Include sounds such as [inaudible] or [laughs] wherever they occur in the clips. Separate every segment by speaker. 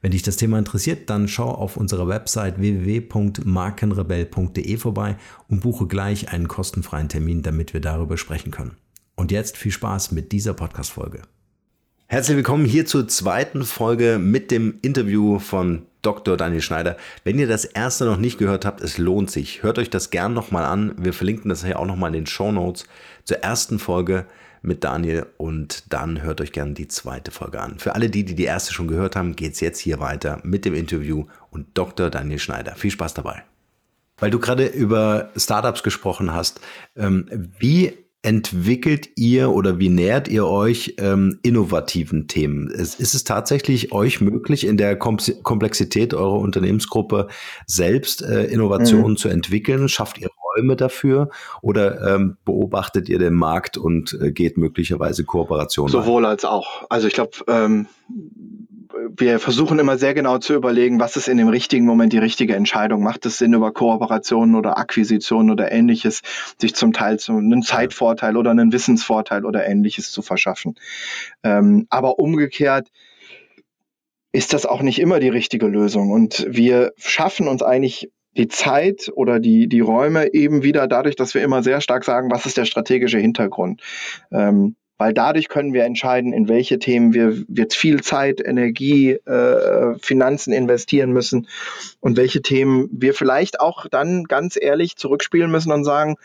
Speaker 1: Wenn dich das Thema interessiert, dann schau auf unserer Website www.markenrebell.de vorbei und buche gleich einen kostenfreien Termin, damit wir darüber sprechen können. Und jetzt viel Spaß mit dieser Podcast-Folge. Herzlich willkommen hier zur zweiten Folge mit dem Interview von Dr. Daniel Schneider. Wenn ihr das erste noch nicht gehört habt, es lohnt sich. Hört euch das gern nochmal an. Wir verlinken das hier auch nochmal in den Show Notes zur ersten Folge mit Daniel und dann hört euch gerne die zweite Folge an. Für alle die, die die erste schon gehört haben, geht es jetzt hier weiter mit dem Interview und Dr. Daniel Schneider. Viel Spaß dabei. Weil du gerade über Startups gesprochen hast, ähm, wie entwickelt ihr oder wie nähert ihr euch ähm, innovativen Themen? Ist, ist, es tatsächlich euch möglich, in der Komplexität eurer Unternehmensgruppe selbst äh, Innovationen mhm. zu entwickeln? Schafft ihr Räume dafür oder ähm, beobachtet ihr den Markt und äh, geht möglicherweise Kooperationen?
Speaker 2: Sowohl ein? als auch. Also ich glaube, ähm, wir versuchen immer sehr genau zu überlegen, was ist in dem richtigen Moment die richtige Entscheidung. Macht es Sinn, über Kooperationen oder Akquisitionen oder ähnliches sich zum Teil zu einen Zeitvorteil oder einen Wissensvorteil oder ähnliches zu verschaffen. Ähm, aber umgekehrt ist das auch nicht immer die richtige Lösung. Und wir schaffen uns eigentlich die Zeit oder die, die Räume eben wieder dadurch, dass wir immer sehr stark sagen, was ist der strategische Hintergrund. Ähm, weil dadurch können wir entscheiden, in welche Themen wir jetzt viel Zeit, Energie, äh, Finanzen investieren müssen und welche Themen wir vielleicht auch dann ganz ehrlich zurückspielen müssen und sagen,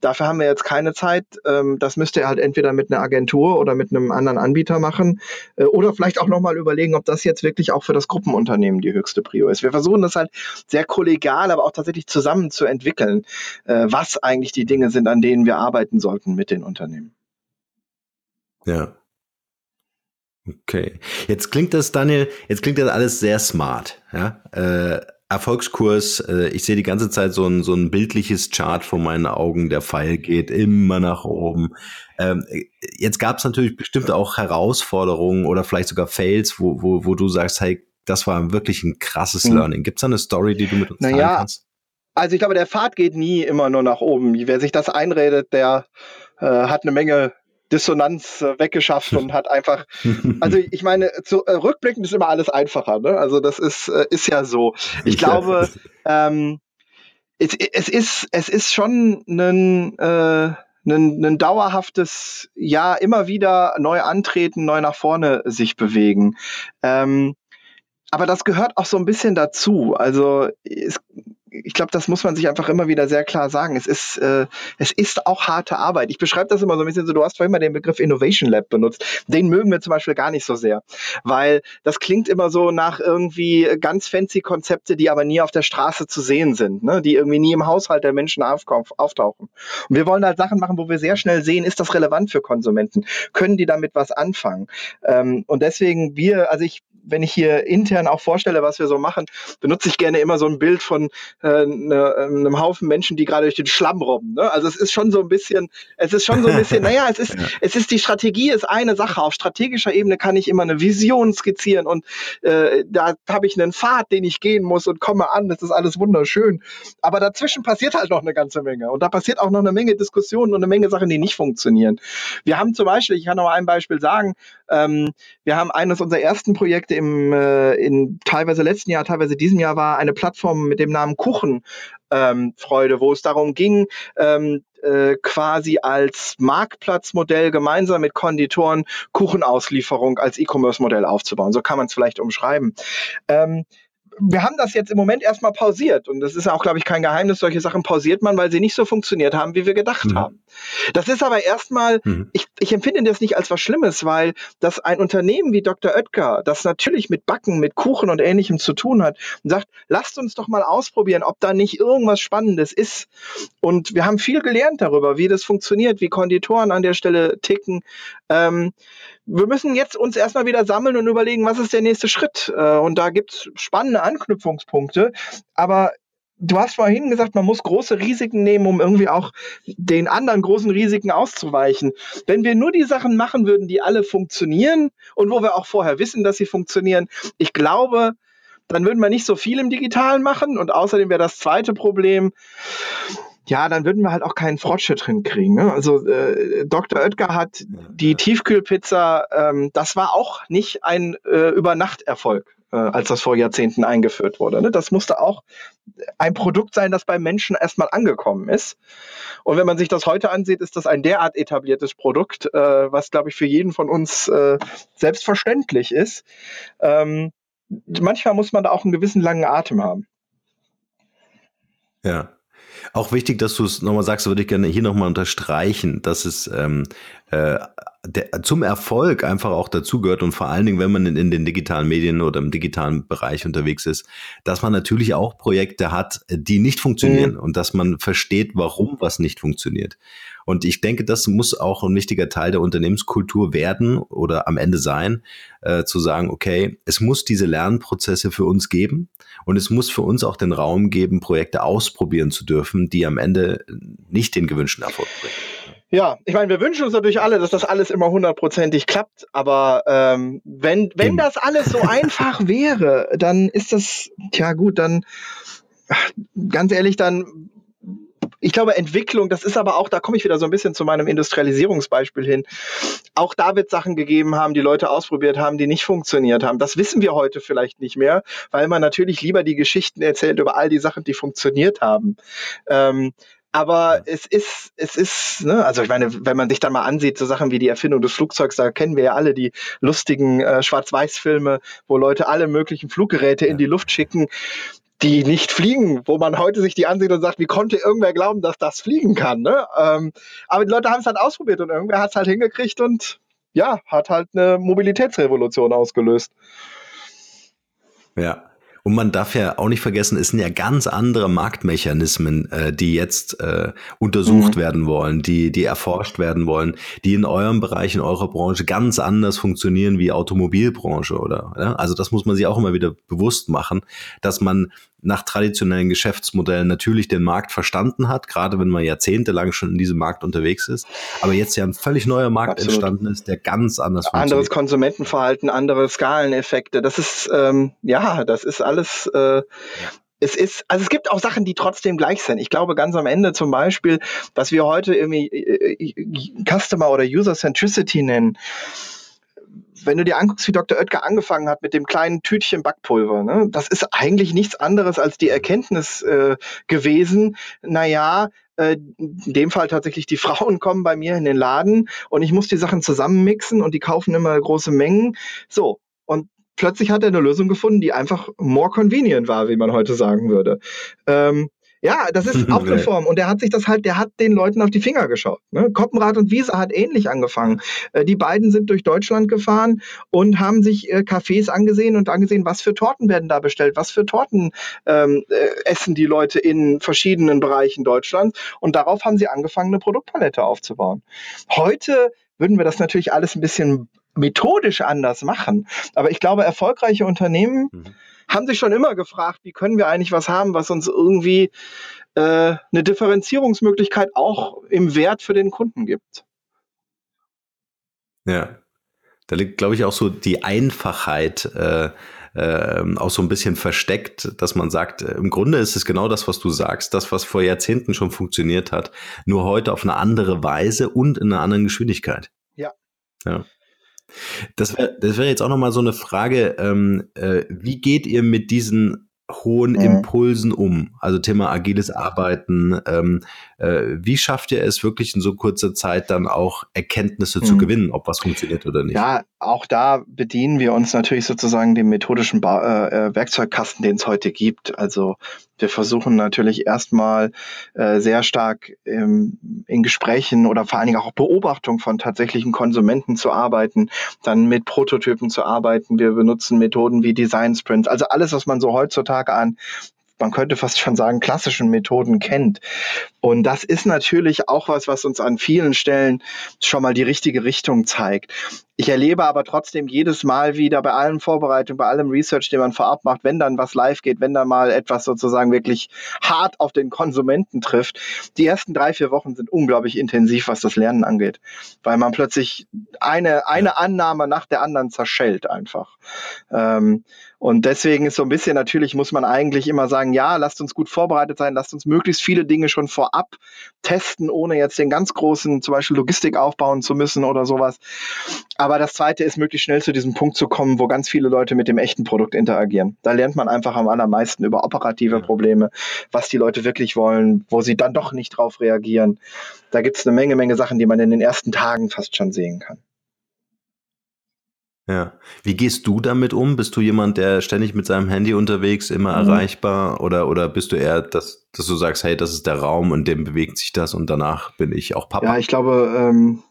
Speaker 2: dafür haben wir jetzt keine Zeit. Ähm, das müsst ihr halt entweder mit einer Agentur oder mit einem anderen Anbieter machen äh, oder vielleicht auch nochmal überlegen, ob das jetzt wirklich auch für das Gruppenunternehmen die höchste Prio ist. Wir versuchen das halt sehr kollegial, aber auch tatsächlich zusammen zu entwickeln, äh, was eigentlich die Dinge sind, an denen wir arbeiten sollten mit den Unternehmen.
Speaker 1: Ja. Okay. Jetzt klingt das, Daniel, jetzt klingt das alles sehr smart. Ja? Äh, Erfolgskurs, äh, ich sehe die ganze Zeit so ein, so ein bildliches Chart vor meinen Augen. Der Pfeil geht immer nach oben. Ähm, jetzt gab es natürlich bestimmt auch Herausforderungen oder vielleicht sogar Fails, wo, wo, wo du sagst, hey, das war wirklich ein krasses mhm. Learning. Gibt es da eine Story, die du mit uns
Speaker 2: naja, teilen kannst? Also ich glaube, der Pfad geht nie immer nur nach oben. Wer sich das einredet, der äh, hat eine Menge Dissonanz äh, weggeschafft und hat einfach, [laughs] also ich meine, zu, äh, rückblickend ist immer alles einfacher, ne? Also das ist, äh, ist ja so. Ich glaube, ähm, es, es, ist, es ist schon ein, äh, ein, ein dauerhaftes, ja, immer wieder neu antreten, neu nach vorne sich bewegen. Ähm, aber das gehört auch so ein bisschen dazu. Also es, ich glaube, das muss man sich einfach immer wieder sehr klar sagen. Es ist, äh, es ist auch harte Arbeit. Ich beschreibe das immer so ein bisschen so, du hast vorhin mal den Begriff Innovation Lab benutzt. Den mögen wir zum Beispiel gar nicht so sehr, weil das klingt immer so nach irgendwie ganz fancy Konzepte, die aber nie auf der Straße zu sehen sind, ne? die irgendwie nie im Haushalt der Menschen auftauchen. Und wir wollen halt Sachen machen, wo wir sehr schnell sehen, ist das relevant für Konsumenten? Können die damit was anfangen? Ähm, und deswegen wir, also ich wenn ich hier intern auch vorstelle, was wir so machen, benutze ich gerne immer so ein Bild von äh, ne, einem Haufen Menschen, die gerade durch den Schlamm robben. Ne? Also es ist schon so ein bisschen, es ist schon so ein bisschen, [laughs] naja, es ist, es ist die Strategie ist eine Sache. Auf strategischer Ebene kann ich immer eine Vision skizzieren und äh, da habe ich einen Pfad, den ich gehen muss und komme an. Das ist alles wunderschön. Aber dazwischen passiert halt noch eine ganze Menge. Und da passiert auch noch eine Menge Diskussionen und eine Menge Sachen, die nicht funktionieren. Wir haben zum Beispiel, ich kann noch mal ein Beispiel sagen, ähm, wir haben eines unserer ersten Projekte im äh, in teilweise letzten Jahr, teilweise diesem Jahr war eine Plattform mit dem Namen Kuchen ähm, wo es darum ging, ähm, äh, quasi als Marktplatzmodell gemeinsam mit Konditoren Kuchenauslieferung als E-Commerce-Modell aufzubauen. So kann man es vielleicht umschreiben. Ähm, wir haben das jetzt im Moment erstmal pausiert und das ist auch, glaube ich, kein Geheimnis. Solche Sachen pausiert man, weil sie nicht so funktioniert haben, wie wir gedacht mhm. haben. Das ist aber erstmal, mhm. ich, ich empfinde das nicht als was Schlimmes, weil das ein Unternehmen wie Dr. Oetker, das natürlich mit Backen, mit Kuchen und ähnlichem zu tun hat, sagt, lasst uns doch mal ausprobieren, ob da nicht irgendwas Spannendes ist. Und wir haben viel gelernt darüber, wie das funktioniert, wie Konditoren an der Stelle ticken. Ähm, wir müssen jetzt uns erstmal wieder sammeln und überlegen, was ist der nächste Schritt. Äh, und da gibt es spannende Anknüpfungspunkte. Aber du hast vorhin gesagt, man muss große Risiken nehmen, um irgendwie auch den anderen großen Risiken auszuweichen. Wenn wir nur die Sachen machen würden, die alle funktionieren und wo wir auch vorher wissen, dass sie funktionieren, ich glaube, dann würden wir nicht so viel im Digitalen machen. Und außerdem wäre das zweite Problem, ja, dann würden wir halt auch keinen Fortschritt hinkriegen. Ne? Also äh, Dr. Oetker hat die Tiefkühlpizza, ähm, das war auch nicht ein äh, Übernachterfolg, äh, als das vor Jahrzehnten eingeführt wurde. Ne? Das musste auch ein Produkt sein, das beim Menschen erstmal angekommen ist. Und wenn man sich das heute ansieht, ist das ein derart etabliertes Produkt, äh, was, glaube ich, für jeden von uns äh, selbstverständlich ist. Ähm, manchmal muss man da auch einen gewissen langen Atem haben.
Speaker 1: Ja, auch wichtig, dass du es nochmal sagst, würde ich gerne hier nochmal unterstreichen, dass es ähm, äh, der, zum Erfolg einfach auch dazugehört und vor allen Dingen, wenn man in, in, den digitalen Medien oder im digitalen Bereich unterwegs ist, dass man natürlich auch Projekte hat, die nicht funktionieren mhm. und dass man versteht, warum was nicht funktioniert. Und ich denke, das muss auch ein wichtiger Teil der Unternehmenskultur werden oder am Ende sein, äh, zu sagen, okay, es muss diese Lernprozesse für uns geben und es muss für uns auch den Raum geben, Projekte ausprobieren zu dürfen, die am Ende nicht den gewünschten Erfolg bringen.
Speaker 2: Ja, ich meine, wir wünschen uns natürlich alle, dass das alles immer hundertprozentig klappt, aber ähm, wenn, wenn das alles so einfach [laughs] wäre, dann ist das, tja gut, dann ganz ehrlich, dann ich glaube, Entwicklung, das ist aber auch, da komme ich wieder so ein bisschen zu meinem Industrialisierungsbeispiel hin. Auch da wird Sachen gegeben haben, die Leute ausprobiert haben, die nicht funktioniert haben. Das wissen wir heute vielleicht nicht mehr, weil man natürlich lieber die Geschichten erzählt über all die Sachen, die funktioniert haben. Ähm, aber es ist, es ist, ne, also ich meine, wenn man sich dann mal ansieht, so Sachen wie die Erfindung des Flugzeugs, da kennen wir ja alle die lustigen äh, Schwarz-Weiß-Filme, wo Leute alle möglichen Fluggeräte in die Luft schicken die nicht fliegen, wo man heute sich die ansieht und sagt, wie konnte irgendwer glauben, dass das fliegen kann. Ne? Ähm, aber die Leute haben es halt ausprobiert und irgendwer hat es halt hingekriegt und ja, hat halt eine Mobilitätsrevolution ausgelöst.
Speaker 1: Ja. Und man darf ja auch nicht vergessen, es sind ja ganz andere Marktmechanismen, äh, die jetzt äh, untersucht mhm. werden wollen, die, die erforscht werden wollen, die in eurem Bereich, in eurer Branche ganz anders funktionieren wie Automobilbranche, oder? Ja? Also das muss man sich auch immer wieder bewusst machen, dass man nach traditionellen Geschäftsmodellen natürlich den Markt verstanden hat, gerade wenn man jahrzehntelang schon in diesem Markt unterwegs ist, aber jetzt ja ein völlig neuer Markt Absolut. entstanden ist, der ganz anders
Speaker 2: funktioniert. Anderes Konsumentenverhalten, andere Skaleneffekte, das ist, ähm, ja, das ist alles, äh, es ist, also es gibt auch Sachen, die trotzdem gleich sind. Ich glaube ganz am Ende zum Beispiel, was wir heute irgendwie äh, äh Customer oder User Centricity nennen, wenn du dir anguckst, wie Dr. Oetker angefangen hat mit dem kleinen Tütchen Backpulver, ne, das ist eigentlich nichts anderes als die Erkenntnis äh, gewesen, naja, äh, in dem Fall tatsächlich die Frauen kommen bei mir in den Laden und ich muss die Sachen zusammenmixen und die kaufen immer große Mengen. So, plötzlich hat er eine Lösung gefunden, die einfach more convenient war, wie man heute sagen würde. Ähm, ja, das ist [laughs] auch eine Form. Und der hat sich das halt, der hat den Leuten auf die Finger geschaut. Ne? Koppenrad und Wiese hat ähnlich angefangen. Äh, die beiden sind durch Deutschland gefahren und haben sich äh, Cafés angesehen und angesehen, was für Torten werden da bestellt, was für Torten ähm, äh, essen die Leute in verschiedenen Bereichen Deutschlands. Und darauf haben sie angefangen, eine Produktpalette aufzubauen. Heute würden wir das natürlich alles ein bisschen methodisch anders machen. Aber ich glaube, erfolgreiche Unternehmen mhm. haben sich schon immer gefragt, wie können wir eigentlich was haben, was uns irgendwie äh, eine Differenzierungsmöglichkeit auch im Wert für den Kunden gibt.
Speaker 1: Ja, da liegt, glaube ich, auch so die Einfachheit äh, äh, auch so ein bisschen versteckt, dass man sagt, äh, im Grunde ist es genau das, was du sagst, das, was vor Jahrzehnten schon funktioniert hat, nur heute auf eine andere Weise und in einer anderen Geschwindigkeit.
Speaker 2: Ja.
Speaker 1: Ja. Das wäre das wär jetzt auch nochmal so eine Frage, ähm, äh, wie geht ihr mit diesen hohen mhm. Impulsen um? Also Thema agiles Arbeiten. Ähm, äh, wie schafft ihr es wirklich in so kurzer Zeit dann auch Erkenntnisse mhm. zu gewinnen, ob was funktioniert oder nicht?
Speaker 2: Ja, auch da bedienen wir uns natürlich sozusagen dem methodischen ba äh, äh Werkzeugkasten, den es heute gibt. Also wir versuchen natürlich erstmal äh, sehr stark ähm, in Gesprächen oder vor allen Dingen auch Beobachtung von tatsächlichen Konsumenten zu arbeiten, dann mit Prototypen zu arbeiten. Wir benutzen Methoden wie Design Sprints, also alles, was man so heutzutage an man könnte fast schon sagen, klassischen Methoden kennt. Und das ist natürlich auch was, was uns an vielen Stellen schon mal die richtige Richtung zeigt. Ich erlebe aber trotzdem jedes Mal wieder bei allen Vorbereitungen, bei allem Research, den man vorab macht, wenn dann was live geht, wenn da mal etwas sozusagen wirklich hart auf den Konsumenten trifft. Die ersten drei, vier Wochen sind unglaublich intensiv, was das Lernen angeht, weil man plötzlich eine, eine Annahme nach der anderen zerschellt einfach. Ähm, und deswegen ist so ein bisschen natürlich, muss man eigentlich immer sagen, ja, lasst uns gut vorbereitet sein, lasst uns möglichst viele Dinge schon vorab testen, ohne jetzt den ganz großen, zum Beispiel Logistik aufbauen zu müssen oder sowas. Aber das zweite ist, möglichst schnell zu diesem Punkt zu kommen, wo ganz viele Leute mit dem echten Produkt interagieren. Da lernt man einfach am allermeisten über operative Probleme, was die Leute wirklich wollen, wo sie dann doch nicht drauf reagieren. Da gibt es eine Menge, Menge Sachen, die man in den ersten Tagen fast schon sehen kann.
Speaker 1: Ja. Wie gehst du damit um? Bist du jemand, der ständig mit seinem Handy unterwegs, immer mhm. erreichbar? Oder, oder bist du eher, dass, dass du sagst, hey, das ist der Raum, in dem bewegt sich das und danach bin ich auch Papa?
Speaker 2: Ja, ich glaube, ähm,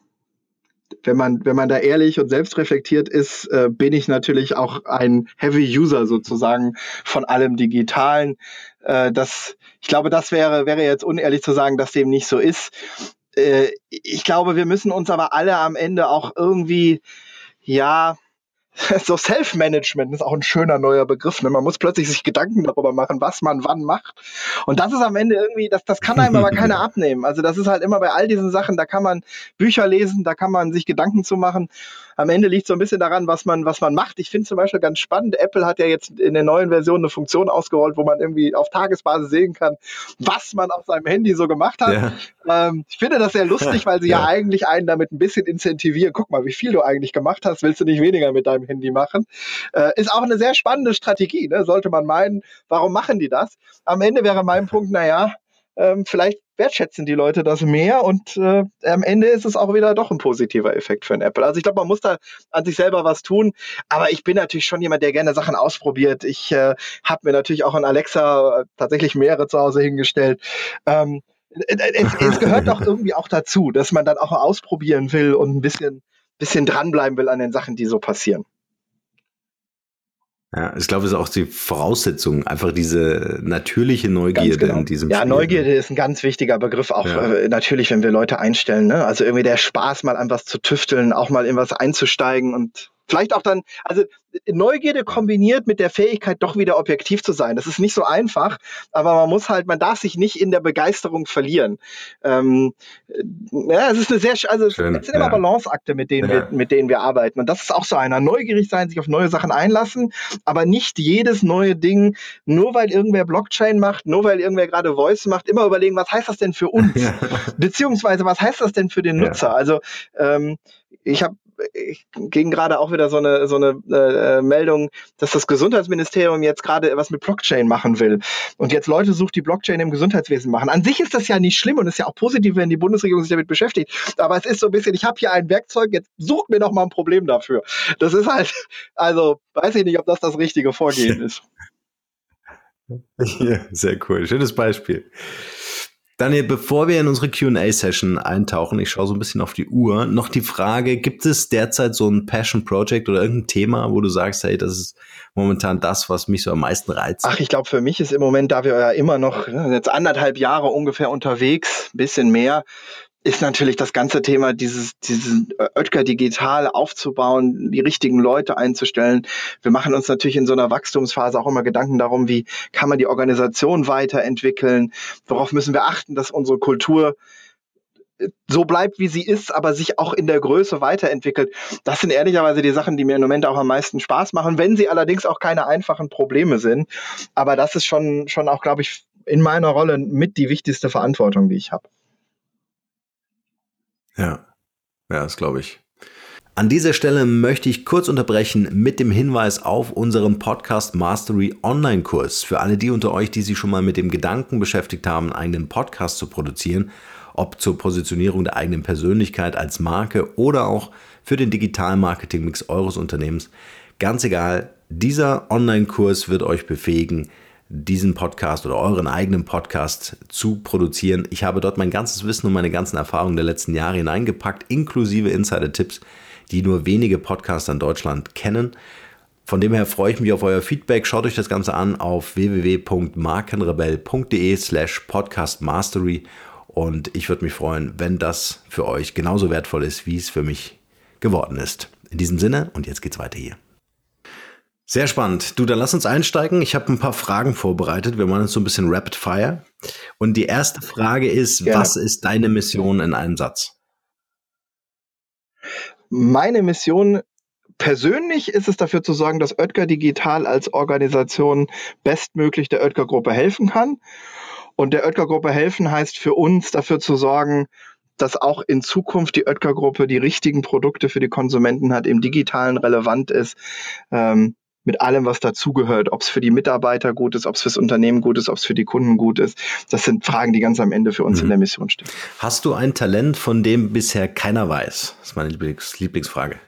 Speaker 2: wenn man, wenn man da ehrlich und selbstreflektiert ist, äh, bin ich natürlich auch ein Heavy User sozusagen von allem Digitalen. Äh, das, ich glaube, das wäre, wäre jetzt unehrlich zu sagen, dass dem nicht so ist. Äh, ich glaube, wir müssen uns aber alle am Ende auch irgendwie ja, [laughs] so Self-Management ist auch ein schöner neuer Begriff. Ne? Man muss plötzlich sich Gedanken darüber machen, was man wann macht. Und das ist am Ende irgendwie, das, das kann einem aber keiner [laughs] abnehmen. Also das ist halt immer bei all diesen Sachen, da kann man Bücher lesen, da kann man sich Gedanken zu machen am Ende liegt so ein bisschen daran, was man, was man macht. Ich finde zum Beispiel ganz spannend, Apple hat ja jetzt in der neuen Version eine Funktion ausgerollt, wo man irgendwie auf Tagesbasis sehen kann, was man auf seinem Handy so gemacht hat. Ja. Ähm, ich finde das sehr lustig, [laughs] weil sie ja. ja. eigentlich einen damit ein bisschen incentivieren. Guck mal, wie viel du eigentlich gemacht hast, willst du nicht weniger mit deinem Handy machen? Äh, ist auch eine sehr spannende Strategie, ne? sollte man meinen. Warum machen die das? Am Ende wäre mein Punkt, naja, ähm, vielleicht wertschätzen die Leute das mehr und äh, am Ende ist es auch wieder doch ein positiver Effekt für ein Apple. Also ich glaube, man muss da an sich selber was tun, aber ich bin natürlich schon jemand, der gerne Sachen ausprobiert. Ich äh, habe mir natürlich auch an Alexa äh, tatsächlich mehrere zu Hause hingestellt. Ähm, es, es gehört doch irgendwie auch dazu, dass man dann auch ausprobieren will und ein bisschen, bisschen dranbleiben will an den Sachen, die so passieren.
Speaker 1: Ja, ich glaube, es ist auch die Voraussetzung, einfach diese natürliche Neugierde genau. in diesem
Speaker 2: Ja, Spiel. Neugierde ist ein ganz wichtiger Begriff, auch ja. äh, natürlich, wenn wir Leute einstellen. Ne? Also irgendwie der Spaß, mal an was zu tüfteln, auch mal in was einzusteigen und vielleicht auch dann, also Neugierde kombiniert mit der Fähigkeit, doch wieder objektiv zu sein. Das ist nicht so einfach, aber man muss halt, man darf sich nicht in der Begeisterung verlieren. Ähm, ja, es ist eine sehr, also Schön, es sind immer Balanceakte, mit denen, ja. wir, mit denen wir arbeiten. Und das ist auch so einer. Neugierig sein, sich auf neue Sachen einlassen, aber nicht jedes neue Ding, nur weil irgendwer Blockchain macht, nur weil irgendwer gerade Voice macht, immer überlegen, was heißt das denn für uns? [laughs] Beziehungsweise, was heißt das denn für den Nutzer? Also, ähm, ich habe ich ging gerade auch wieder so eine, so eine äh, Meldung, dass das Gesundheitsministerium jetzt gerade was mit Blockchain machen will und jetzt Leute sucht, die Blockchain im Gesundheitswesen machen. An sich ist das ja nicht schlimm und ist ja auch positiv, wenn die Bundesregierung sich damit beschäftigt. Aber es ist so ein bisschen, ich habe hier ein Werkzeug, jetzt sucht mir doch mal ein Problem dafür. Das ist halt, also weiß ich nicht, ob das das richtige Vorgehen [laughs] ist.
Speaker 1: Ja, sehr cool. Schönes Beispiel. Daniel, bevor wir in unsere QA-Session eintauchen, ich schaue so ein bisschen auf die Uhr, noch die Frage, gibt es derzeit so ein Passion Project oder irgendein Thema, wo du sagst, hey, das ist momentan das, was mich so am meisten reizt?
Speaker 2: Ach, ich glaube, für mich ist im Moment, da wir ja immer noch jetzt anderthalb Jahre ungefähr unterwegs, bisschen mehr, ist natürlich das ganze Thema, dieses, dieses Oetker digital aufzubauen, die richtigen Leute einzustellen. Wir machen uns natürlich in so einer Wachstumsphase auch immer Gedanken darum, wie kann man die Organisation weiterentwickeln, worauf müssen wir achten, dass unsere Kultur so bleibt, wie sie ist, aber sich auch in der Größe weiterentwickelt. Das sind ehrlicherweise die Sachen, die mir im Moment auch am meisten Spaß machen, wenn sie allerdings auch keine einfachen Probleme sind. Aber das ist schon, schon auch, glaube ich, in meiner Rolle mit die wichtigste Verantwortung, die ich habe.
Speaker 1: Ja, ja, das glaube ich. An dieser Stelle möchte ich kurz unterbrechen mit dem Hinweis auf unseren Podcast Mastery Online-Kurs. Für alle die unter euch, die sich schon mal mit dem Gedanken beschäftigt haben, einen eigenen Podcast zu produzieren, ob zur Positionierung der eigenen Persönlichkeit als Marke oder auch für den digitalen Marketing-Mix eures Unternehmens. Ganz egal, dieser Online-Kurs wird euch befähigen, diesen Podcast oder euren eigenen Podcast zu produzieren. Ich habe dort mein ganzes Wissen und meine ganzen Erfahrungen der letzten Jahre hineingepackt, inklusive Insider-Tipps, die nur wenige Podcaster in Deutschland kennen. Von dem her freue ich mich auf euer Feedback. Schaut euch das Ganze an auf www.markenrebell.de slash podcastmastery und ich würde mich freuen, wenn das für euch genauso wertvoll ist, wie es für mich geworden ist. In diesem Sinne und jetzt geht's weiter hier. Sehr spannend. Du, dann lass uns einsteigen. Ich habe ein paar Fragen vorbereitet. Wir machen jetzt so ein bisschen Rapid Fire. Und die erste Frage ist, Gerne. was ist deine Mission in einem Satz?
Speaker 2: Meine Mission persönlich ist es dafür zu sorgen, dass Oetker Digital als Organisation bestmöglich der Oetker Gruppe helfen kann. Und der Oetker Gruppe helfen heißt für uns dafür zu sorgen, dass auch in Zukunft die Oetker Gruppe die richtigen Produkte für die Konsumenten hat, im digitalen relevant ist. Ähm, mit allem, was dazugehört, ob es für die Mitarbeiter gut ist, ob es fürs Unternehmen gut ist, ob es für die Kunden gut ist. Das sind Fragen, die ganz am Ende für uns mhm. in der Mission stehen.
Speaker 1: Hast du ein Talent, von dem bisher keiner weiß? Das ist meine Lieblings Lieblingsfrage.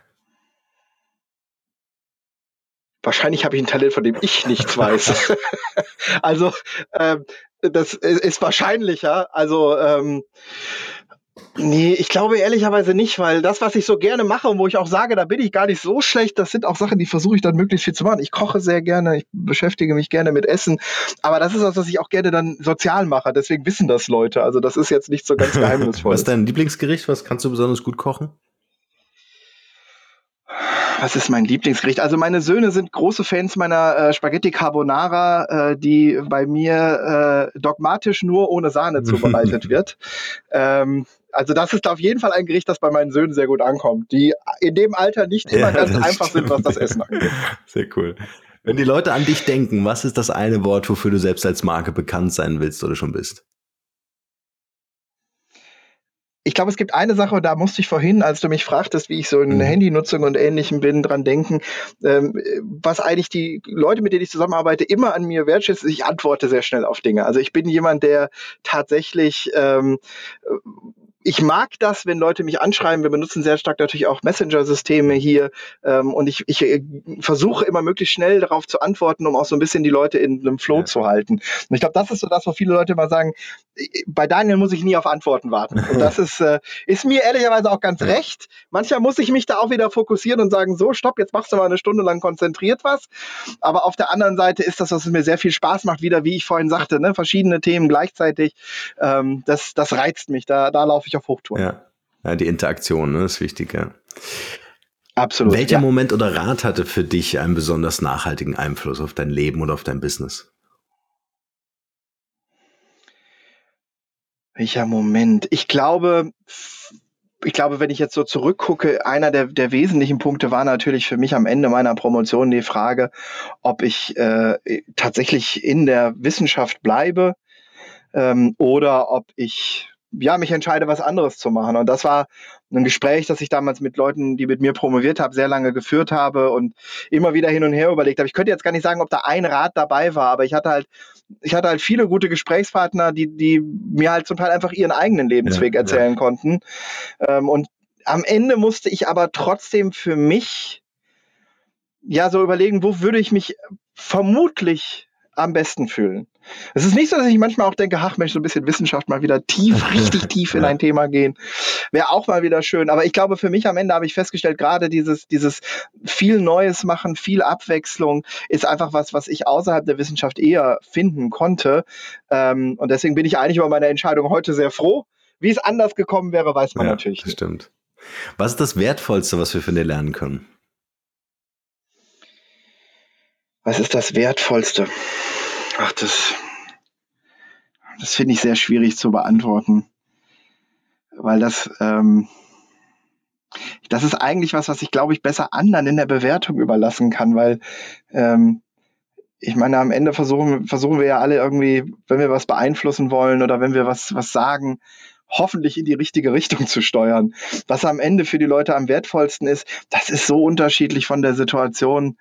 Speaker 2: Wahrscheinlich habe ich ein Talent, von dem ich nichts weiß. [laughs] also ähm, das ist wahrscheinlicher. Also ähm, Nee, ich glaube ehrlicherweise nicht, weil das, was ich so gerne mache und wo ich auch sage, da bin ich gar nicht so schlecht, das sind auch Sachen, die versuche ich dann möglichst viel zu machen. Ich koche sehr gerne, ich beschäftige mich gerne mit Essen, aber das ist was, was ich auch gerne dann sozial mache. Deswegen wissen das Leute. Also das ist jetzt nicht so ganz geheimnisvoll.
Speaker 1: was ist dein Lieblingsgericht? Was kannst du besonders gut kochen?
Speaker 2: was ist mein Lieblingsgericht? Also meine Söhne sind große Fans meiner äh, Spaghetti Carbonara, äh, die bei mir äh, dogmatisch nur ohne Sahne zubereitet [laughs] wird. Ähm, also das ist auf jeden Fall ein Gericht, das bei meinen Söhnen sehr gut ankommt, die in dem Alter nicht immer ja, ganz einfach stimmt. sind, was das Essen angeht. [laughs]
Speaker 1: Sehr cool. Wenn die Leute an dich denken, was ist das eine Wort, wofür du selbst als Marke bekannt sein willst oder schon bist?
Speaker 2: ich glaube, es gibt eine Sache, da musste ich vorhin, als du mich fragtest, wie ich so in mhm. Handynutzung und Ähnlichem bin, dran denken, ähm, was eigentlich die Leute, mit denen ich zusammenarbeite, immer an mir wertschätzen. Ich antworte sehr schnell auf Dinge. Also ich bin jemand, der tatsächlich ähm, ich mag das, wenn Leute mich anschreiben. Wir benutzen sehr stark natürlich auch Messenger-Systeme hier ähm, und ich, ich äh, versuche immer möglichst schnell darauf zu antworten, um auch so ein bisschen die Leute in einem Flow ja. zu halten. Und ich glaube, das ist so das, wo viele Leute immer sagen, bei Daniel muss ich nie auf Antworten warten. Und das ist, äh, ist mir ehrlicherweise auch ganz recht. Manchmal muss ich mich da auch wieder fokussieren und sagen, so, stopp, jetzt machst du mal eine Stunde lang konzentriert was. Aber auf der anderen Seite ist das, was mir sehr viel Spaß macht, wieder, wie ich vorhin sagte, ne, verschiedene Themen gleichzeitig. Ähm, das, das reizt mich. Da, da laufe ich auf Hochtouren.
Speaker 1: Ja. ja, die Interaktion ne, ist wichtig, ja.
Speaker 2: Absolut.
Speaker 1: Welcher ja. Moment oder Rat hatte für dich einen besonders nachhaltigen Einfluss auf dein Leben oder auf dein Business?
Speaker 2: Welcher Moment? Ich glaube, ich glaube, wenn ich jetzt so zurückgucke, einer der, der wesentlichen Punkte war natürlich für mich am Ende meiner Promotion die Frage, ob ich äh, tatsächlich in der Wissenschaft bleibe ähm, oder ob ich ja, mich entscheide, was anderes zu machen. Und das war ein Gespräch, das ich damals mit Leuten, die mit mir promoviert haben, sehr lange geführt habe und immer wieder hin und her überlegt habe. Ich könnte jetzt gar nicht sagen, ob da ein Rat dabei war, aber ich hatte halt, ich hatte halt viele gute Gesprächspartner, die, die mir halt zum Teil einfach ihren eigenen Lebensweg ja, erzählen ja. konnten. Ähm, und am Ende musste ich aber trotzdem für mich ja so überlegen, wo würde ich mich vermutlich am besten fühlen. Es ist nicht so, dass ich manchmal auch denke, ach Mensch, so ein bisschen Wissenschaft mal wieder tief, [laughs] richtig tief in ein Thema gehen. Wäre auch mal wieder schön. Aber ich glaube, für mich am Ende habe ich festgestellt, gerade dieses, dieses viel Neues machen, viel Abwechslung ist einfach was, was ich außerhalb der Wissenschaft eher finden konnte. Ähm, und deswegen bin ich eigentlich über meine Entscheidung heute sehr froh wie es anders gekommen wäre, weiß man ja, natürlich
Speaker 1: nicht. Stimmt. Was ist das Wertvollste, was wir von dir lernen können?
Speaker 2: Was ist das Wertvollste? Ach, das, das finde ich sehr schwierig zu beantworten, weil das, ähm, das ist eigentlich was, was ich glaube ich besser anderen in der Bewertung überlassen kann, weil ähm, ich meine, am Ende versuchen, versuchen wir ja alle irgendwie, wenn wir was beeinflussen wollen oder wenn wir was, was sagen, hoffentlich in die richtige Richtung zu steuern. Was am Ende für die Leute am wertvollsten ist, das ist so unterschiedlich von der Situation.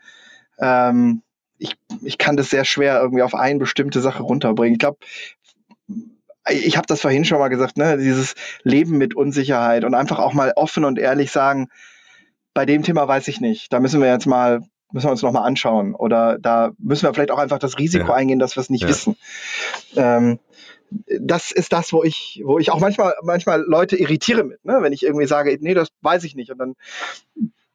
Speaker 2: Ähm, ich, ich kann das sehr schwer irgendwie auf eine bestimmte Sache runterbringen. Ich glaube, ich habe das vorhin schon mal gesagt, ne, dieses Leben mit Unsicherheit und einfach auch mal offen und ehrlich sagen, bei dem Thema weiß ich nicht. Da müssen wir jetzt mal, müssen wir uns nochmal anschauen. Oder da müssen wir vielleicht auch einfach das Risiko ja. eingehen, dass wir es nicht ja. wissen. Ähm, das ist das, wo ich, wo ich auch manchmal, manchmal Leute irritiere mit, ne? wenn ich irgendwie sage, nee, das weiß ich nicht. Und dann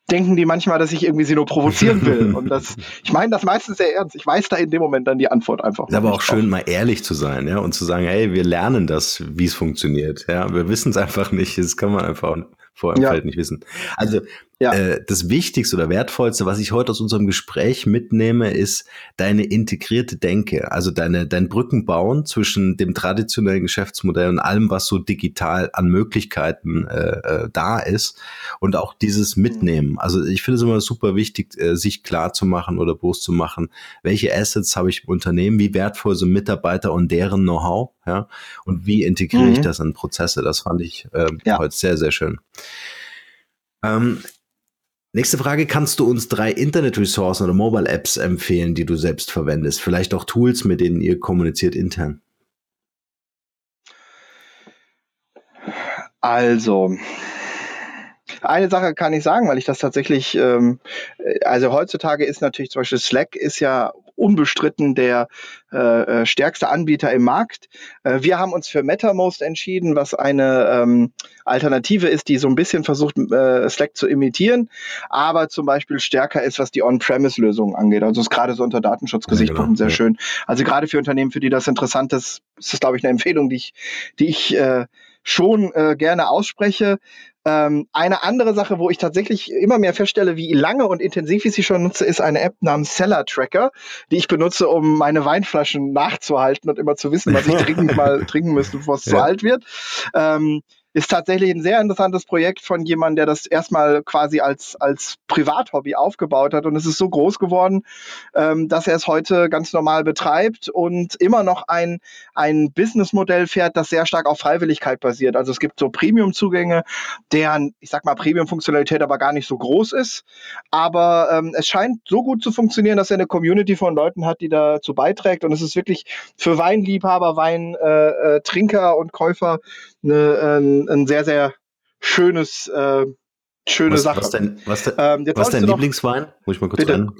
Speaker 2: denken die manchmal, dass ich irgendwie sie nur provozieren will. [laughs] Und das, ich meine das meistens sehr ernst. Ich weiß da in dem Moment dann die Antwort einfach.
Speaker 1: Ist aber auch schön, mal ehrlich zu sein, ja, und zu sagen, hey, wir lernen das, wie es funktioniert. Ja, wir wissen es einfach nicht. Das kann man einfach vor im ja. Feld nicht wissen. Also ja. äh, das Wichtigste oder Wertvollste, was ich heute aus unserem Gespräch mitnehme, ist deine integrierte Denke, also deine dein Brückenbauen zwischen dem traditionellen Geschäftsmodell und allem, was so digital an Möglichkeiten äh, äh, da ist und auch dieses Mitnehmen. Also ich finde es immer super wichtig, äh, sich klar zu machen oder bewusst zu machen, welche Assets habe ich im Unternehmen, wie wertvoll sind Mitarbeiter und deren Know-how, ja, und wie integriere mhm. ich das in Prozesse. Das fand ich äh, ja. heute sehr, sehr schön. Ähm, nächste Frage, kannst du uns drei Internet-Ressourcen oder Mobile-Apps empfehlen, die du selbst verwendest? Vielleicht auch Tools, mit denen ihr kommuniziert intern?
Speaker 2: Also, eine Sache kann ich sagen, weil ich das tatsächlich, ähm, also heutzutage ist natürlich zum Beispiel Slack ist ja unbestritten der äh, äh, stärkste Anbieter im Markt. Äh, wir haben uns für MetaMost entschieden, was eine ähm, Alternative ist, die so ein bisschen versucht, äh, Slack zu imitieren, aber zum Beispiel stärker ist, was die On-Premise-Lösungen angeht. Also ist gerade so unter Datenschutzgesichtspunkten ja, genau. sehr schön. Also gerade für Unternehmen, für die das interessant ist, ist das, glaube ich, eine Empfehlung, die ich, die ich äh, schon äh, gerne ausspreche. Ähm, eine andere Sache, wo ich tatsächlich immer mehr feststelle, wie lange und intensiv ich sie schon nutze, ist eine App namens Seller Tracker, die ich benutze, um meine Weinflaschen nachzuhalten und immer zu wissen, was ich [laughs] dringend mal trinken müsste, bevor es ja. zu alt wird. Ähm, ist tatsächlich ein sehr interessantes Projekt von jemandem, der das erstmal quasi als, als Privathobby aufgebaut hat. Und es ist so groß geworden, ähm, dass er es heute ganz normal betreibt und immer noch ein, ein Businessmodell fährt, das sehr stark auf Freiwilligkeit basiert. Also es gibt so Premium-Zugänge, deren, ich sag mal, Premium-Funktionalität aber gar nicht so groß ist. Aber ähm, es scheint so gut zu funktionieren, dass er eine Community von Leuten hat, die dazu beiträgt. Und es ist wirklich für Weinliebhaber, Weintrinker äh, äh, und Käufer eine, ein, ein sehr, sehr schönes, äh, schöne
Speaker 1: was,
Speaker 2: Sache.
Speaker 1: Was, dein, was, de, ähm, was dein Lieblingswein? Muss ich mal kurz
Speaker 2: rein.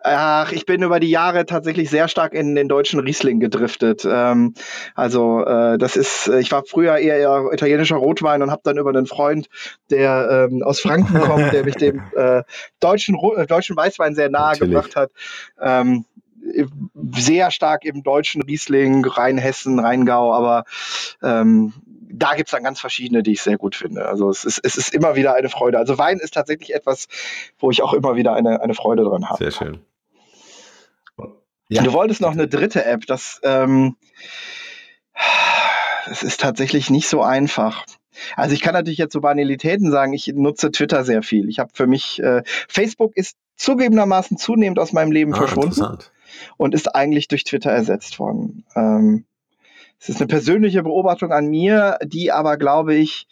Speaker 2: Ach, ich bin über die Jahre tatsächlich sehr stark in den deutschen Riesling gedriftet. Ähm, also äh, das ist, ich war früher eher, eher italienischer Rotwein und habe dann über einen Freund, der ähm, aus Franken [laughs] kommt, der mich dem äh, deutschen, äh, deutschen Weißwein sehr nahe Natürlich. gebracht hat. Ähm, sehr stark im deutschen Riesling, Rheinhessen, Rheingau, aber ähm, da gibt's dann ganz verschiedene, die ich sehr gut finde. Also es ist, es ist immer wieder eine Freude. Also Wein ist tatsächlich etwas, wo ich auch immer wieder eine, eine Freude dran habe.
Speaker 1: Sehr schön.
Speaker 2: Ja. Du wolltest noch eine dritte App, das, ähm, das ist tatsächlich nicht so einfach. Also ich kann natürlich jetzt so Banalitäten sagen, ich nutze Twitter sehr viel. Ich habe für mich, äh, Facebook ist zugegebenermaßen zunehmend aus meinem Leben ah, verschwunden und ist eigentlich durch Twitter ersetzt worden. Ähm, es ist eine persönliche Beobachtung an mir, die aber, glaube ich,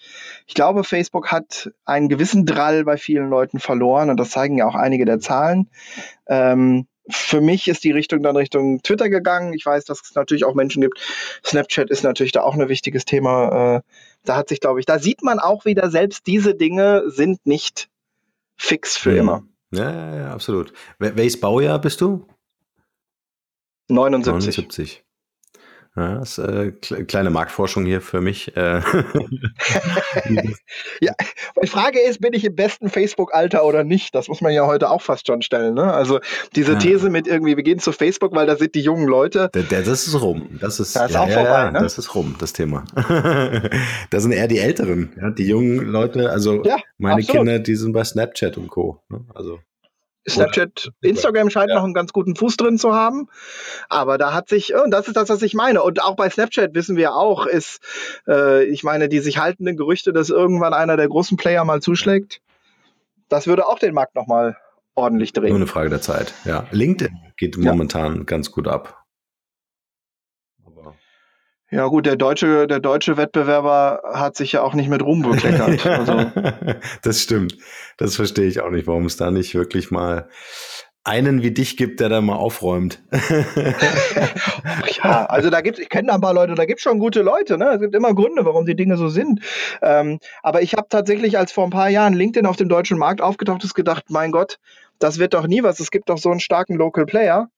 Speaker 2: ich glaube, Facebook hat einen gewissen Drall bei vielen Leuten verloren und das zeigen ja auch einige der Zahlen. Ähm, für mich ist die Richtung dann Richtung Twitter gegangen. Ich weiß, dass es natürlich auch Menschen gibt. Snapchat ist natürlich da auch ein wichtiges Thema. Äh, da hat sich, glaube ich, da sieht man auch wieder, selbst diese Dinge sind nicht fix für
Speaker 1: ja.
Speaker 2: immer.
Speaker 1: Ja, ja, ja, absolut. Wel welches Baujahr bist du?
Speaker 2: 79. 79.
Speaker 1: Ja, das ist, äh, kleine Marktforschung hier für mich. Äh. [laughs]
Speaker 2: ja, die Frage ist, bin ich im besten Facebook-Alter oder nicht? Das muss man ja heute auch fast schon stellen. Ne? Also diese ja. These mit irgendwie, wir gehen zu Facebook, weil da sind die jungen Leute.
Speaker 1: Das ist rum. Das ist, das ist ja, auch vorbei. Ne? Das ist rum, das Thema. [laughs] da sind eher die Älteren, die jungen Leute. Also meine absolut. Kinder, die sind bei Snapchat und Co. Ne? Also
Speaker 2: Snapchat, Instagram scheint ja. noch einen ganz guten Fuß drin zu haben. Aber da hat sich, und das ist das, was ich meine. Und auch bei Snapchat wissen wir auch, ist, äh, ich meine, die sich haltenden Gerüchte, dass irgendwann einer der großen Player mal zuschlägt, das würde auch den Markt nochmal ordentlich drehen.
Speaker 1: Nur eine Frage der Zeit, ja. LinkedIn geht momentan ja. ganz gut ab.
Speaker 2: Ja gut, der deutsche, der deutsche Wettbewerber hat sich ja auch nicht mit Ruhm bekleckert. Also. [laughs]
Speaker 1: das stimmt. Das verstehe ich auch nicht, warum es da nicht wirklich mal einen wie dich gibt, der da mal aufräumt. [laughs]
Speaker 2: ja, also da gibt ich kenne da ein paar Leute, da gibt es schon gute Leute, ne? Es gibt immer Gründe, warum die Dinge so sind. Ähm, aber ich habe tatsächlich, als vor ein paar Jahren LinkedIn auf dem deutschen Markt aufgetaucht ist, gedacht, mein Gott, das wird doch nie was. Es gibt doch so einen starken Local Player.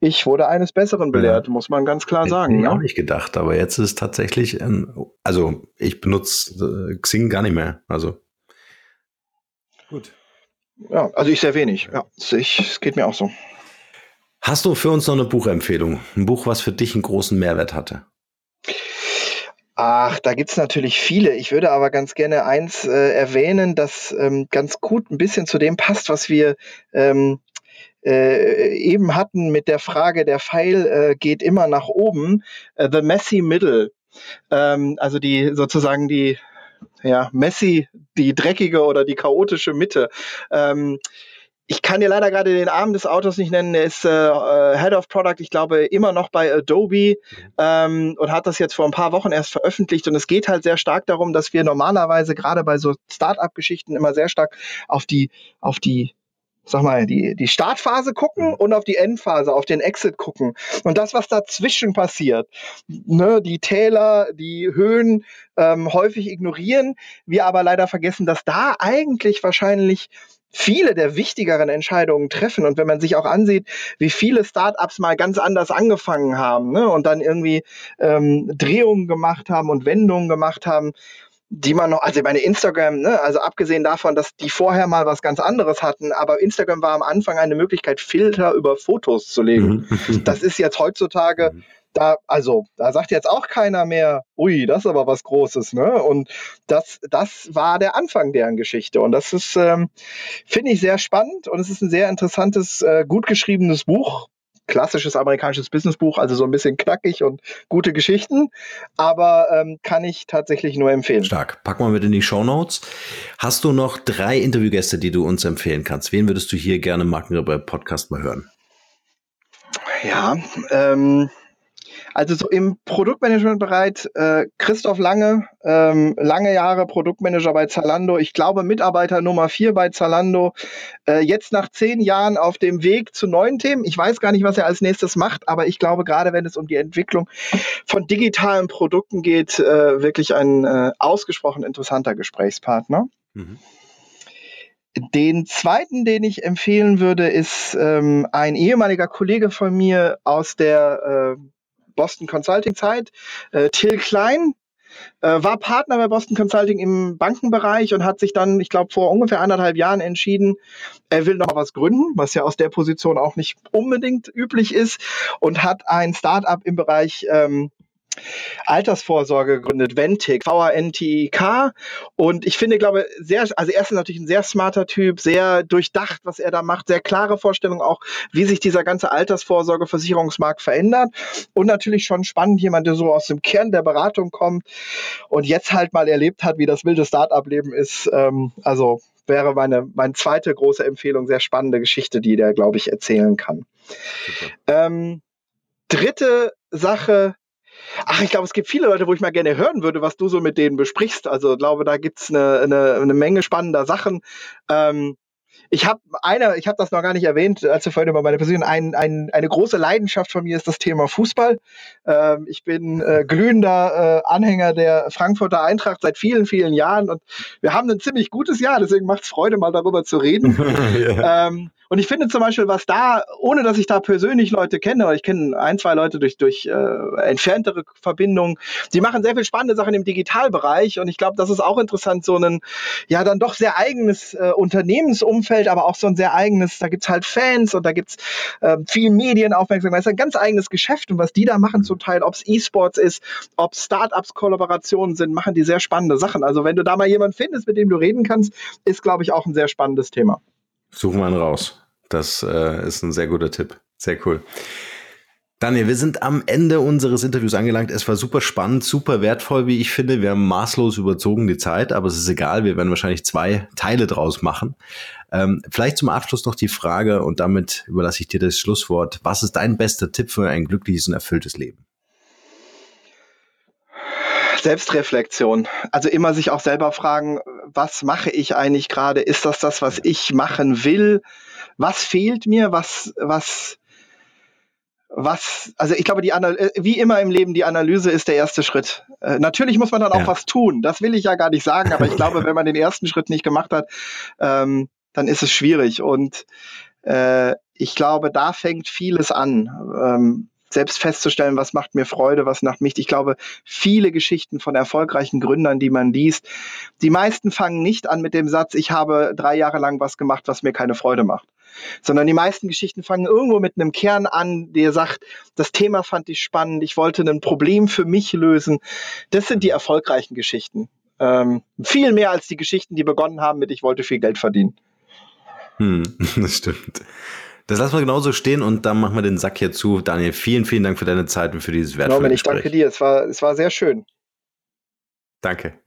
Speaker 2: Ich wurde eines Besseren belehrt, ja. muss man ganz klar sagen.
Speaker 1: Hätte ich ne? auch nicht gedacht, aber jetzt ist es tatsächlich, ein, also ich benutze äh, Xing gar nicht mehr. Also
Speaker 2: gut. Ja, also ich sehr wenig. Ja, es geht mir auch so.
Speaker 1: Hast du für uns noch eine Buchempfehlung? Ein Buch, was für dich einen großen Mehrwert hatte?
Speaker 2: Ach, da gibt es natürlich viele. Ich würde aber ganz gerne eins äh, erwähnen, das ähm, ganz gut ein bisschen zu dem passt, was wir ähm, äh, eben hatten mit der Frage, der Pfeil äh, geht immer nach oben, äh, the messy middle. Ähm, also die sozusagen die ja, messy, die dreckige oder die chaotische Mitte. Ähm, ich kann dir leider gerade den Namen des Autos nicht nennen. Er ist äh, äh, Head of Product, ich glaube, immer noch bei Adobe ähm, und hat das jetzt vor ein paar Wochen erst veröffentlicht. Und es geht halt sehr stark darum, dass wir normalerweise gerade bei so Startup-Geschichten immer sehr stark auf die, auf die sag mal, die, die Startphase gucken mhm. und auf die Endphase, auf den Exit gucken. Und das, was dazwischen passiert, ne, die Täler, die Höhen ähm, häufig ignorieren, wir aber leider vergessen, dass da eigentlich wahrscheinlich viele der wichtigeren Entscheidungen treffen. Und wenn man sich auch ansieht, wie viele Startups mal ganz anders angefangen haben ne, und dann irgendwie ähm, Drehungen gemacht haben und Wendungen gemacht haben, die man noch, also meine Instagram, ne, also abgesehen davon, dass die vorher mal was ganz anderes hatten, aber Instagram war am Anfang eine Möglichkeit, Filter über Fotos zu legen. Mhm. das ist jetzt heutzutage, mhm. da, also, da sagt jetzt auch keiner mehr, ui, das ist aber was Großes, ne? Und das, das war der Anfang deren Geschichte. Und das ist, ähm, finde ich, sehr spannend und es ist ein sehr interessantes, äh, gut geschriebenes Buch klassisches amerikanisches Businessbuch, also so ein bisschen knackig und gute Geschichten, aber ähm, kann ich tatsächlich nur empfehlen.
Speaker 1: Stark. Pack mal mit in die Show Notes. Hast du noch drei Interviewgäste, die du uns empfehlen kannst? Wen würdest du hier gerne Markenrebell Podcast mal hören?
Speaker 2: Ja, ähm, also so im Produktmanagement-Bereich äh, Christoph Lange, ähm, lange Jahre Produktmanager bei Zalando, ich glaube Mitarbeiter Nummer vier bei Zalando, äh, jetzt nach zehn Jahren auf dem Weg zu neuen Themen. Ich weiß gar nicht, was er als nächstes macht, aber ich glaube, gerade wenn es um die Entwicklung von digitalen Produkten geht, äh, wirklich ein äh, ausgesprochen interessanter Gesprächspartner. Mhm. Den zweiten, den ich empfehlen würde, ist ähm, ein ehemaliger Kollege von mir aus der äh, Boston Consulting Zeit. Äh, Till Klein äh, war Partner bei Boston Consulting im Bankenbereich und hat sich dann, ich glaube, vor ungefähr anderthalb Jahren entschieden, er will noch was gründen, was ja aus der Position auch nicht unbedingt üblich ist und hat ein Startup im Bereich ähm, Altersvorsorge gegründet, Ventic, V-A-N-T-I-K. Und ich finde, glaube, sehr, also er ist natürlich ein sehr smarter Typ, sehr durchdacht, was er da macht, sehr klare Vorstellung auch, wie sich dieser ganze Altersvorsorge-Versicherungsmarkt verändert. Und natürlich schon spannend, jemand, der so aus dem Kern der Beratung kommt und jetzt halt mal erlebt hat, wie das wilde Start-up-Leben ist. Ähm, also wäre meine, meine zweite große Empfehlung, sehr spannende Geschichte, die der, glaube ich, erzählen kann. Ähm, dritte Sache, Ach, ich glaube, es gibt viele Leute, wo ich mal gerne hören würde, was du so mit denen besprichst. Also ich glaube, da gibt's eine, eine, eine Menge spannender Sachen. Ähm, ich habe eine, ich habe das noch gar nicht erwähnt, als wir vorhin über meine Person, ein, ein, eine große Leidenschaft von mir ist das Thema Fußball. Ähm, ich bin äh, glühender äh, Anhänger der Frankfurter Eintracht seit vielen, vielen Jahren und wir haben ein ziemlich gutes Jahr, deswegen macht es Freude, mal darüber zu reden. [laughs] ja. ähm, und ich finde zum Beispiel, was da, ohne dass ich da persönlich Leute kenne, oder ich kenne ein, zwei Leute durch, durch äh, entferntere Verbindungen, die machen sehr viel spannende Sachen im Digitalbereich und ich glaube, das ist auch interessant, so ein, ja, dann doch sehr eigenes äh, Unternehmensumfeld, aber auch so ein sehr eigenes, da gibt's halt Fans und da gibt's äh, viel Medienaufmerksamkeit, es ist ein ganz eigenes Geschäft und was die da machen zum Teil, ob es E-Sports ist, ob Startups Kollaborationen sind, machen die sehr spannende Sachen. Also wenn du da mal jemanden findest, mit dem du reden kannst, ist, glaube ich, auch ein sehr spannendes Thema.
Speaker 1: Suchen wir einen raus. Das äh, ist ein sehr guter Tipp. Sehr cool. Daniel, wir sind am Ende unseres Interviews angelangt. Es war super spannend, super wertvoll, wie ich finde. Wir haben maßlos überzogen die Zeit, aber es ist egal. Wir werden wahrscheinlich zwei Teile draus machen. Ähm, vielleicht zum Abschluss noch die Frage und damit überlasse ich dir das Schlusswort. Was ist dein bester Tipp für ein glückliches und erfülltes Leben?
Speaker 2: Selbstreflexion. Also immer sich auch selber fragen, was mache ich eigentlich gerade? Ist das das, was ich machen will? Was fehlt mir? Was, was, was, also ich glaube, die Anal äh, wie immer im Leben, die Analyse ist der erste Schritt. Äh, natürlich muss man dann auch ja. was tun. Das will ich ja gar nicht sagen, aber ich [laughs] glaube, wenn man den ersten Schritt nicht gemacht hat, ähm, dann ist es schwierig. Und äh, ich glaube, da fängt vieles an. Ähm, selbst festzustellen, was macht mir Freude, was macht mich. Ich glaube, viele Geschichten von erfolgreichen Gründern, die man liest, die meisten fangen nicht an mit dem Satz, ich habe drei Jahre lang was gemacht, was mir keine Freude macht. Sondern die meisten Geschichten fangen irgendwo mit einem Kern an, der sagt, das Thema fand ich spannend, ich wollte ein Problem für mich lösen. Das sind die erfolgreichen Geschichten. Ähm, viel mehr als die Geschichten, die begonnen haben mit, ich wollte viel Geld verdienen.
Speaker 1: Hm, [laughs] das stimmt. Das lassen wir genauso stehen und dann machen wir den Sack hier zu. Daniel, vielen, vielen Dank für deine Zeit und für dieses wertvolle
Speaker 2: genau, Gespräch. Ich danke dir. Es war, es war sehr schön.
Speaker 1: Danke.